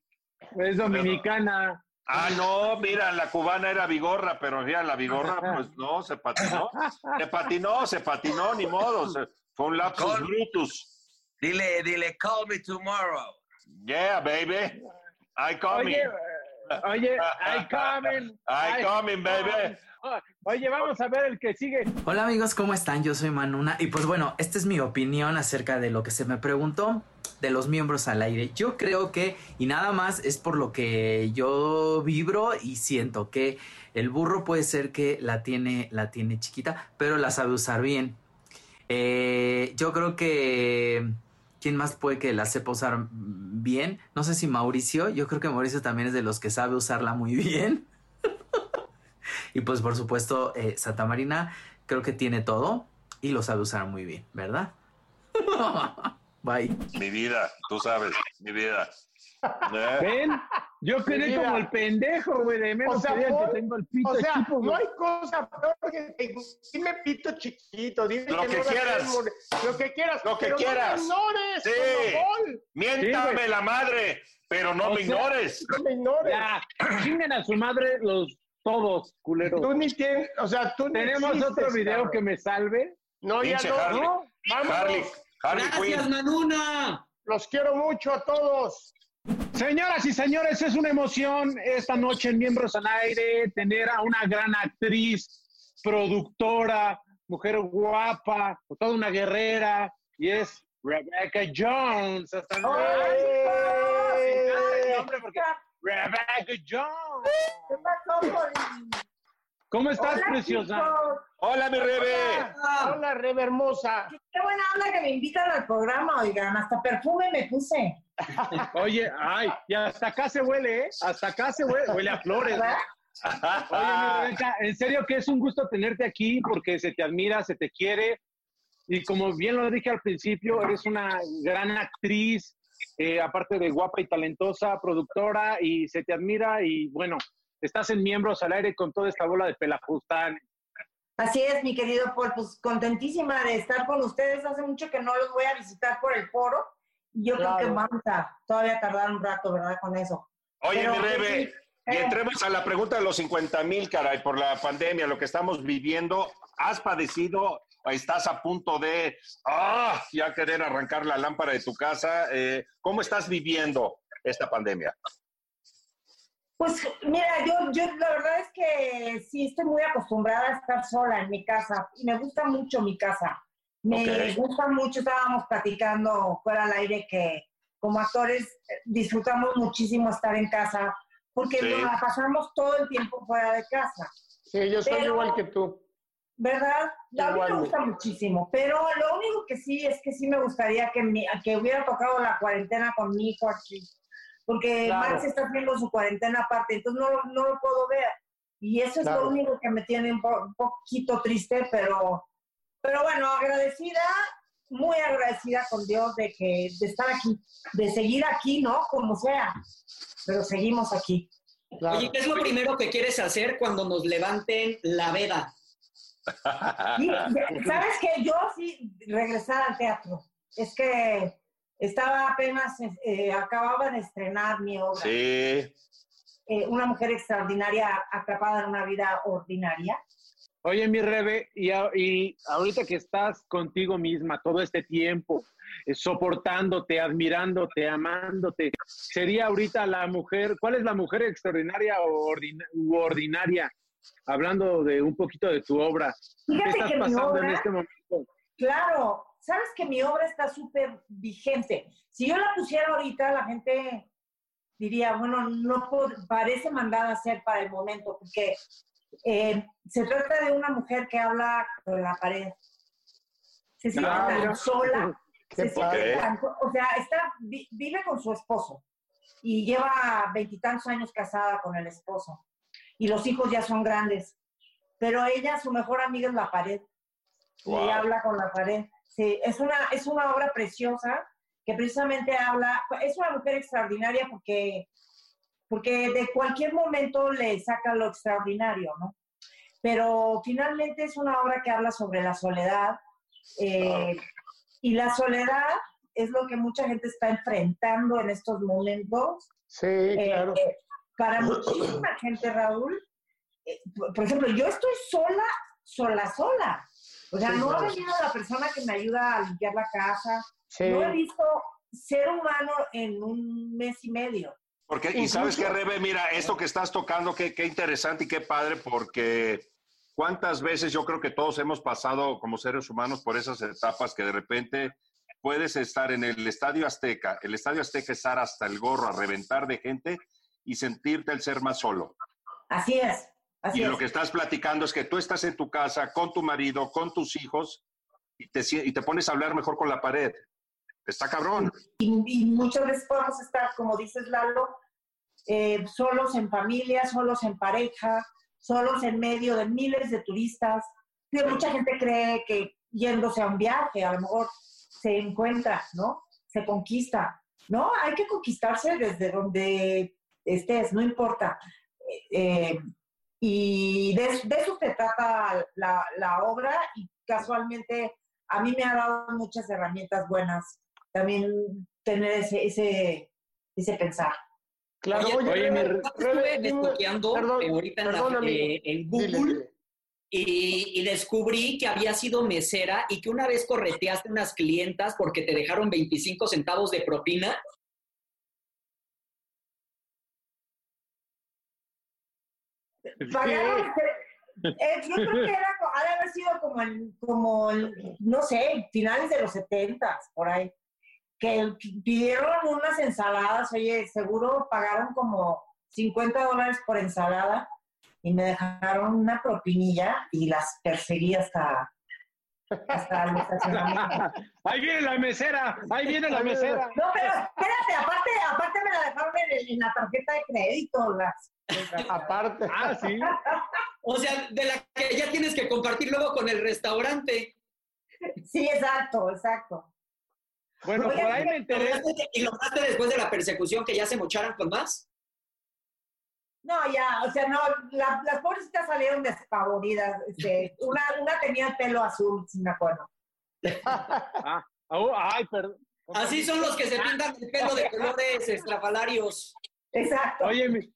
Es dominicana. Ah, no, mira, la cubana era vigorra, pero mira, la vigorra, pues no, se patinó. Se patinó, se patinó, ni modo. se- fue un lapsus brutus. Dile, dile, call me tomorrow. Yeah, baby. I coming. Oye, oye, I coming. I coming, baby. Oye, vamos a ver el que sigue. Hola amigos, ¿cómo están? Yo soy Manuna y pues bueno, esta es mi opinión acerca de lo que se me preguntó de los miembros al aire. Yo creo que, y nada más es por lo que yo vibro y siento que el burro puede ser que la tiene, la tiene chiquita, pero la sabe usar bien. Eh, yo creo que... ¿Quién más puede que la sepa usar bien? No sé si Mauricio. Yo creo que Mauricio también es de los que sabe usarla muy bien. [laughs] Y pues por supuesto, eh, Santa Marina creo que tiene todo y lo sabe usar muy bien, ¿verdad? [laughs] Bye. Mi vida, tú sabes, mi vida. ¿Eh? ¿Ven? Yo quedé como el pendejo, güey, de menos O sea, que tengo el pito o sea, chico, no hay cosa peor que que- dime pito chiquito, dime Lo que no quieras. tengo, Lo que quieras. Lo que pero quieras. No me ignores, Sí. Miéntame Sí, la madre, pero no O me sea, ignores. No me ignores. Ya, chinguen a su madre los todos, culeros. Tú ni tienes, o sea, tú ni Tenemos existes, otro video cabrón. que me salve. No, ya Pinche no, Harley. no. Harley, Harley Gracias, Quinn. Manuna. Los quiero mucho a todos. Señoras y señores, es una emoción esta noche en Miembros al Aire tener a una gran actriz, productora, mujer guapa, toda una guerrera, y es Rebecca Jones. Hasta nombre porque- Rebecca Jones. ¿Qué pasó, Poli? ¿Cómo estás, Hola, preciosa? chicos. Hola, mi Rebe. Hola, Rebe hermosa. Qué buena onda que me invitan al programa, oigan. Hasta perfume me puse. [laughs] Oye, ay, y hasta acá se huele, ¿eh? Hasta acá se huele, huele a flores. ¿no? [laughs] Oye, mi Rebeca, en serio que es un gusto tenerte aquí porque se te admira, se te quiere. Y como bien lo dije al principio, eres una gran actriz, eh, aparte de guapa y talentosa, productora, y se te admira. Y bueno, estás en Miembros al Aire con toda esta bola de pelajustanes. Así es, mi querido Paul, pues contentísima de estar con ustedes. Hace mucho que no los voy a visitar por el foro. Y yo creo que vamos a todavía tardar un rato, ¿verdad? Con eso. Oye, Pero, mi Rebe, y eh. entremos a la pregunta de los 50 mil, caray, por la pandemia, lo que estamos viviendo. ¿Has padecido o estás a punto de ah, ya querer arrancar la lámpara de tu casa? Eh, ¿Cómo estás viviendo esta pandemia? Pues mira, yo, yo la verdad es que sí estoy muy acostumbrada a estar sola en mi casa y me gusta mucho mi casa. Me gusta mucho, estábamos platicando fuera al aire que como actores eh, disfrutamos muchísimo estar en casa porque Sí. nos la pasamos todo el tiempo fuera de casa, Sí, yo soy Pero- igual que tú. ¿verdad? A mí Igual. me gusta muchísimo, pero lo único que sí es que sí me gustaría que, mi- que hubiera tocado la cuarentena con mi hijo aquí, porque Claro. Max está haciendo su cuarentena aparte, entonces no, lo- no lo puedo ver. Y eso es Claro. lo único que me tiene un, po- un poquito triste, pero, pero bueno, agradecida, muy agradecida con Dios de que de estar aquí, de seguir aquí, ¿no? Como sea, pero seguimos aquí. Oye, ¿qué es lo primero que quieres hacer cuando nos levanten la veda? ¿Sabes qué? Yo sí regresar al teatro. Es que estaba apenas, eh, acababa de estrenar mi obra. Sí. Eh, una mujer extraordinaria atrapada en una vida ordinaria. Oye, mi Rebe, y, a- y ahorita que estás contigo misma todo este tiempo, eh, soportándote, admirándote, amándote, sería ahorita la mujer, ¿cuál es la mujer extraordinaria o u ordinaria? Hablando de un poquito de tu obra. ¿Qué Fíjate estás que mi pasando en obra- este momento? Claro, sabes que mi obra está súper vigente. Si yo la pusiera ahorita, la gente diría, bueno, no parece mandada a ser para el momento, porque eh, se trata de una mujer que habla con la pared. Se siente Ah, tan sola, se siente tan- o sea, está, vi- vive con su esposo y lleva veintitantos años casada con el esposo y los hijos ya son grandes, pero ella, su mejor amiga es la pared y Wow. habla con la pared. Sí, es una, es una obra preciosa que precisamente habla, es una mujer extraordinaria porque, porque de cualquier momento le saca lo extraordinario, ¿no? Pero finalmente es una obra que habla sobre la soledad eh, y la soledad es lo que mucha gente está enfrentando en estos momentos. Sí, Eh, claro. eh, para muchísima gente, Raúl, por ejemplo, yo estoy sola, sola, sola. O sea, Sí, no ha venido la persona que me ayuda a limpiar la casa. Sí. No he visto ser humano en un mes y medio. Porque, y sabes qué, Rebe, mira, esto que estás tocando, qué, qué interesante y qué padre, porque cuántas veces yo creo que todos hemos pasado como seres humanos por esas etapas que de repente puedes estar en el Estadio Azteca, el Estadio Azteca estar hasta el gorro a reventar de gente y sentirte el ser más solo. Así es. Así y es. lo que estás platicando es que tú estás en tu casa con tu marido, con tus hijos, y te, y te pones a hablar mejor con la pared. Está cabrón. Y, y muchas veces podemos estar, como dices Lalo, eh, solos en familia, solos en pareja, solos en medio de miles de turistas. Que mucha gente cree que yéndose a un viaje, a lo mejor se encuentra, ¿no? Se conquista. No, hay que conquistarse desde donde estés, no importa. Eh, y de, de eso se trata la, la obra y casualmente a mí me ha dado muchas herramientas buenas también tener ese, ese, ese pensar. Claro, Oye, oye, oye, mi- Rebe, estuve perdón, eh, ahorita en, eh, en Google Dile, dile. Y, y descubrí que había sido mesera y que una vez correteaste unas clientas porque te dejaron 25 centavos de propina. Pagaron, [laughs] yo creo que era, ha de haber sido como, en, como en, no sé, finales de los 70, por ahí, que pidieron unas ensaladas, oye, seguro pagaron como 50 dólares por ensalada y me dejaron una propinilla y las perseguí hasta, hasta el estacionamiento. [laughs] Ahí viene la mesera, ahí viene la mesera. No, pero espérate, aparte, aparte me la dejaron en, en la tarjeta de crédito. Las, aparte. Ah, sí. O sea, de la que ya tienes que compartir luego con el restaurante. Sí, exacto, exacto. Bueno, por ahí me enteré. ¿Lograste- ¿Y lograste después de la persecución que ya se mocharan con más? No, ya, o sea, no, la- las pobrecitas salieron despavoridas. Este, una, una tenía el pelo azul, si me acuerdo. Ah, oh, ay, perdón. Así son los que se pintan el pelo de colores estrafalarios. Exacto. Oye, mi,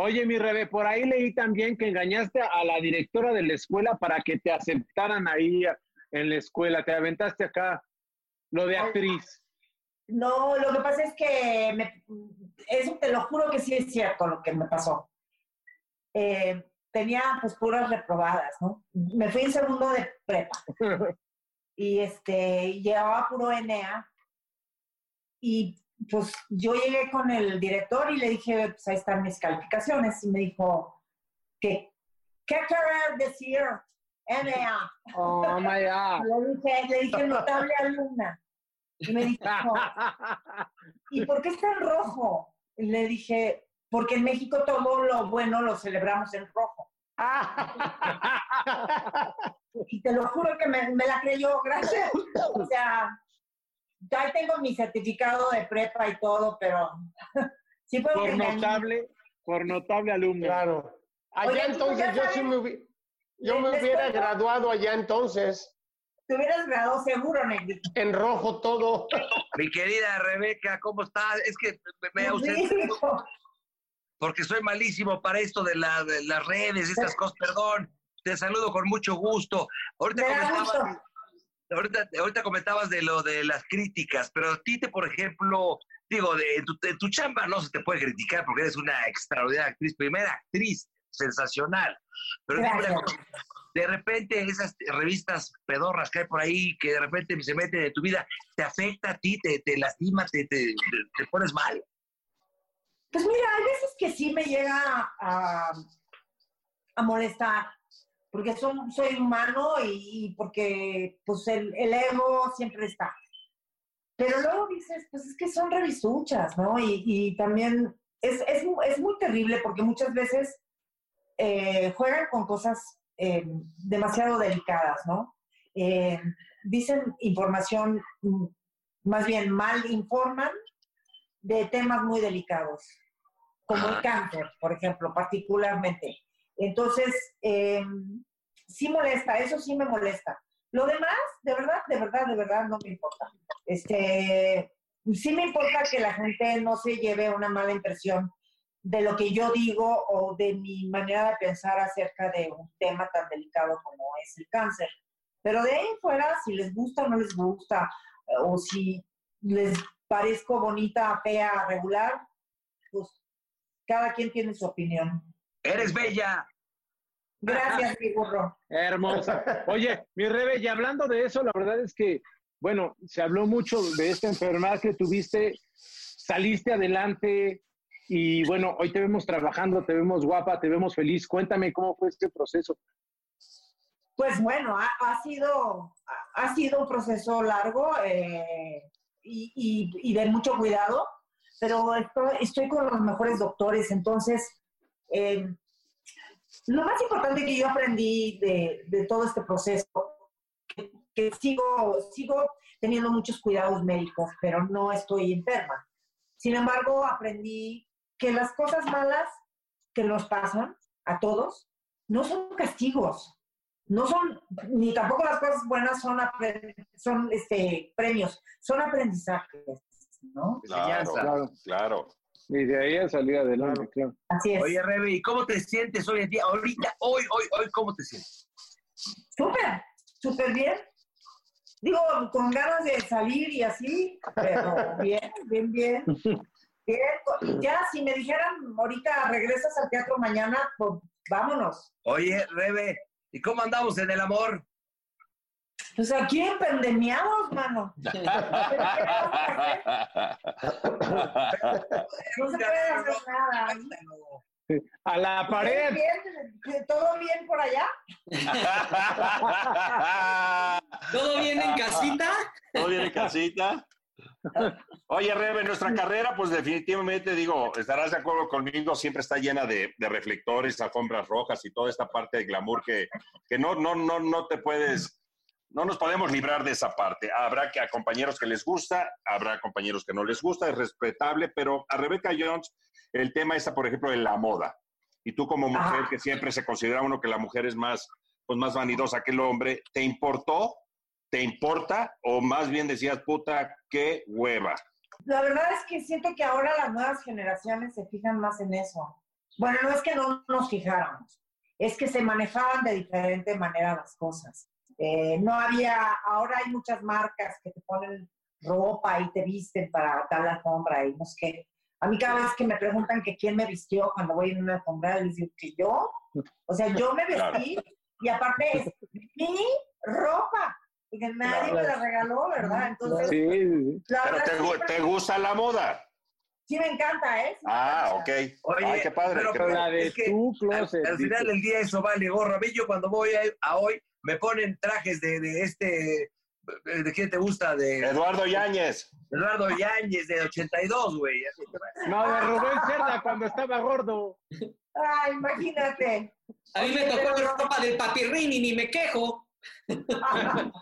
oye, mi Rebe, por ahí leí también que engañaste a la directora de la escuela para que te aceptaran ahí en la escuela. Te aventaste acá lo de actriz. No, lo que pasa es que me- eso te lo juro que sí es cierto lo que me pasó. Eh, tenía pues puras reprobadas, ¿no? Me fui en segundo de prepa [laughs] y este llevaba puro NA y pues yo llegué con el director y le dije, pues ahí están mis calificaciones y me dijo que ¿qué querer decir? NA. Oh, my God. [laughs] Le dije, le dije notable alumna. Y me dijo, ¿y por qué está en rojo? Y le dije, porque en México todo lo bueno lo celebramos en rojo. [laughs] y te lo juro que me, me la creyó, gracias. O sea, ya tengo mi certificado de prepa y todo, pero [laughs] sí fue un Por notable, por notable alumno. Claro. Allá Oye, ¿tú entonces yo sí me, hubi- yo me hubiera graduado allá entonces. Te hubieras graduado seguro, Negrito. En rojo todo. Mi querida Rebeca, ¿cómo estás? Es que me vea usted, Rico. porque soy malísimo para esto de, la- de las redes, estas cosas, perdón. Te saludo con mucho gusto. Ahorita Me comentabas, gusto. Ahorita, ahorita comentabas de lo de las críticas, pero a ti te, por ejemplo, digo, de, en, tu, tu chamba no se te puede criticar porque eres una extraordinaria actriz, primera actriz, sensacional. Pero de repente esas revistas pedorras que hay por ahí, que de repente se meten en tu vida, ¿te afecta a ti? ¿Te, te lastima? Te, te, te- te pones mal? Pues mira, hay veces que sí me llega a, a molestar, porque son, soy humano y, y porque pues el, el ego siempre está. Pero luego dices, pues es que son revisuchas, ¿no? Y, y también es, es, es muy terrible porque muchas veces eh, juegan con cosas eh, demasiado delicadas, ¿no? Eh, dicen información, mm, más bien mal informan de temas muy delicados, como el cáncer, por ejemplo, particularmente. Entonces, eh, sí molesta, eso sí me molesta. Lo demás, de verdad, de verdad, de verdad, no me importa. Este, sí me importa que la gente no se lleve una mala impresión de lo que yo digo o de mi manera de pensar acerca de un tema tan delicado como es el cáncer. Pero de ahí fuera, si les gusta o no les gusta, o si les parezco bonita, fea, regular, pues cada quien tiene su opinión. ¡Eres bella! Gracias, mi burro. Hermosa. Oye, mi Rebe, y hablando de eso, la verdad es que, bueno, se habló mucho de esta enfermedad que tuviste, saliste adelante y bueno, hoy te vemos trabajando, te vemos guapa, te vemos feliz. Cuéntame cómo fue este proceso. Pues bueno, ha, ha sido, ha- sido un proceso largo eh, y, y- y de mucho cuidado, pero estoy, estoy con los mejores doctores, entonces eh, lo más importante que yo aprendí de, de todo este proceso, que, que sigo, sigo teniendo muchos cuidados médicos, pero no estoy enferma. Sin embargo, aprendí que las cosas malas que nos pasan a todos no son castigos, no son, ni tampoco las cosas buenas son, son este, premios, son aprendizajes, ¿no? Claro, Claro. claro. Y de ahí a salir adelante, claro. Así es. Oye, Rebe, ¿y cómo te sientes hoy en día? Ahorita, hoy, hoy, hoy, ¿cómo te sientes? Súper, súper bien. Digo, con ganas de salir y así, pero [laughs] bien, bien, bien. Bien, ya si me dijeran ahorita regresas al teatro mañana, pues vámonos. Oye, Rebe, ¿y cómo andamos en el amor? Pues aquí empandemiados, mano. [laughs] No se puede hacer nada. A la pared. Bien, bien, ¿Todo bien por allá? [laughs] ¿Todo bien en casita? ¿Todo bien en casita? Oye, Rebe, nuestra carrera, pues definitivamente, digo, estarás de acuerdo conmigo, siempre está llena de, de reflectores, alfombras rojas y toda esta parte de glamour que, que no, no, no, no te puedes, no nos podemos librar de esa parte. Habrá que a compañeros que les gusta, habrá compañeros que no les gusta, es respetable, pero a Rebecca Jones, el tema está, por ejemplo, de la moda. Y tú como mujer, que siempre se considera uno que la mujer es más, pues más vanidosa que el hombre, ¿te importó? ¿Te importa? O más bien decías, puta, qué hueva. La verdad es que siento que ahora las nuevas generaciones se fijan más en eso. Bueno, no es que no nos fijáramos, es que se manejaban de diferente manera las cosas. Eh, no había, ahora hay muchas marcas que te ponen ropa y te visten para tal alfombra y no sé qué. A mí cada vez que me preguntan que quién me vistió cuando voy en una alfombra, les digo que yo. O sea, yo me vestí y aparte es mi ropa, porque nadie Claro. me la regaló, ¿verdad? Entonces, Sí, sí, Pero te, gu- siempre- te gusta la moda. Sí, me encanta, ¿eh? Sí Ah, ok. Oye, Ay, qué padre. pero- qué pero padre. La de es que tu Al, closet. al final del día eso vale gorro. A mí yo cuando voy a, a hoy me ponen trajes de, de este... ¿De quién te gusta? De Eduardo Yáñez. Eduardo Yáñez, de 82, güey. No, de Rubén Cerda cuando estaba gordo. Ay, imagínate. A mí me tocó la ropa del papirrín y ni me quejo. [laughs]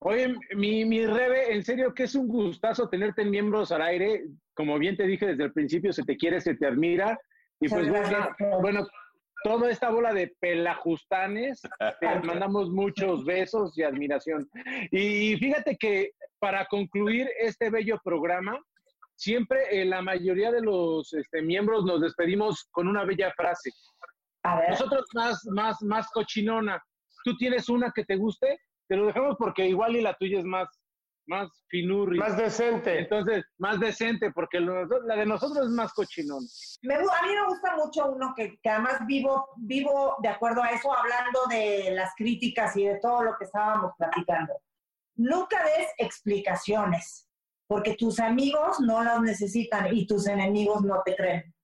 Oye, mi, mi Rebe, en serio que es un gustazo tenerte en Miembros al Aire. Como bien te dije desde el principio, se te quiere, se te admira. Y pues bueno, bueno, toda esta bola de pelajustanes, [laughs] te mandamos muchos besos y admiración. Y fíjate que para concluir este bello programa, siempre eh, la mayoría de los este, miembros nos despedimos con una bella frase. Nosotros más, más, más cochinona. ¿Tú tienes una que te guste? Te lo dejamos porque igual y la tuya es más, más finurri. Más decente. Entonces, más decente, porque lo- la de nosotros es más. Me gu- a mí me gusta mucho uno que, que además vivo, vivo de acuerdo a eso, hablando de las críticas y de todo lo que estábamos platicando. Nunca des explicaciones, porque tus amigos no las necesitan y tus enemigos no te creen.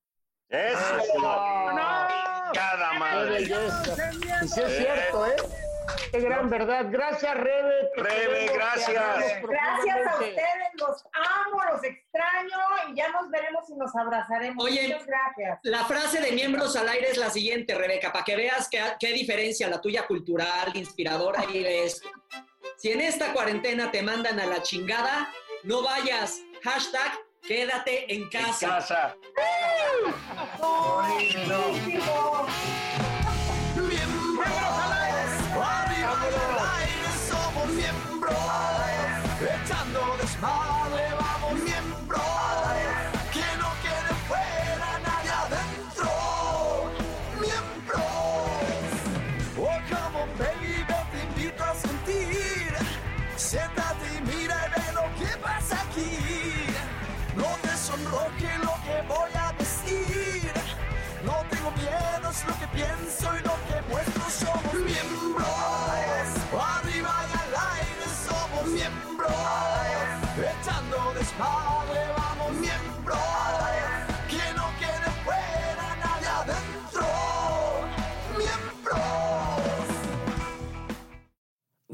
Eso. Cada Qué madre. belleza. Y sí es cierto, ¿eh? Qué gran verdad. Gracias, Rebe. Rebe, gracias. Gracias a ustedes, los amo, los extraño y ya nos veremos y nos abrazaremos. Oye, Muchas gracias. La frase de miembros al aire es la siguiente, Rebeca, para que veas qué, qué diferencia la tuya cultural, inspiradora y de esto. Si en esta cuarentena te mandan a la chingada, no vayas. Hashtag quédate en casa. casa. Arriba Hollywood.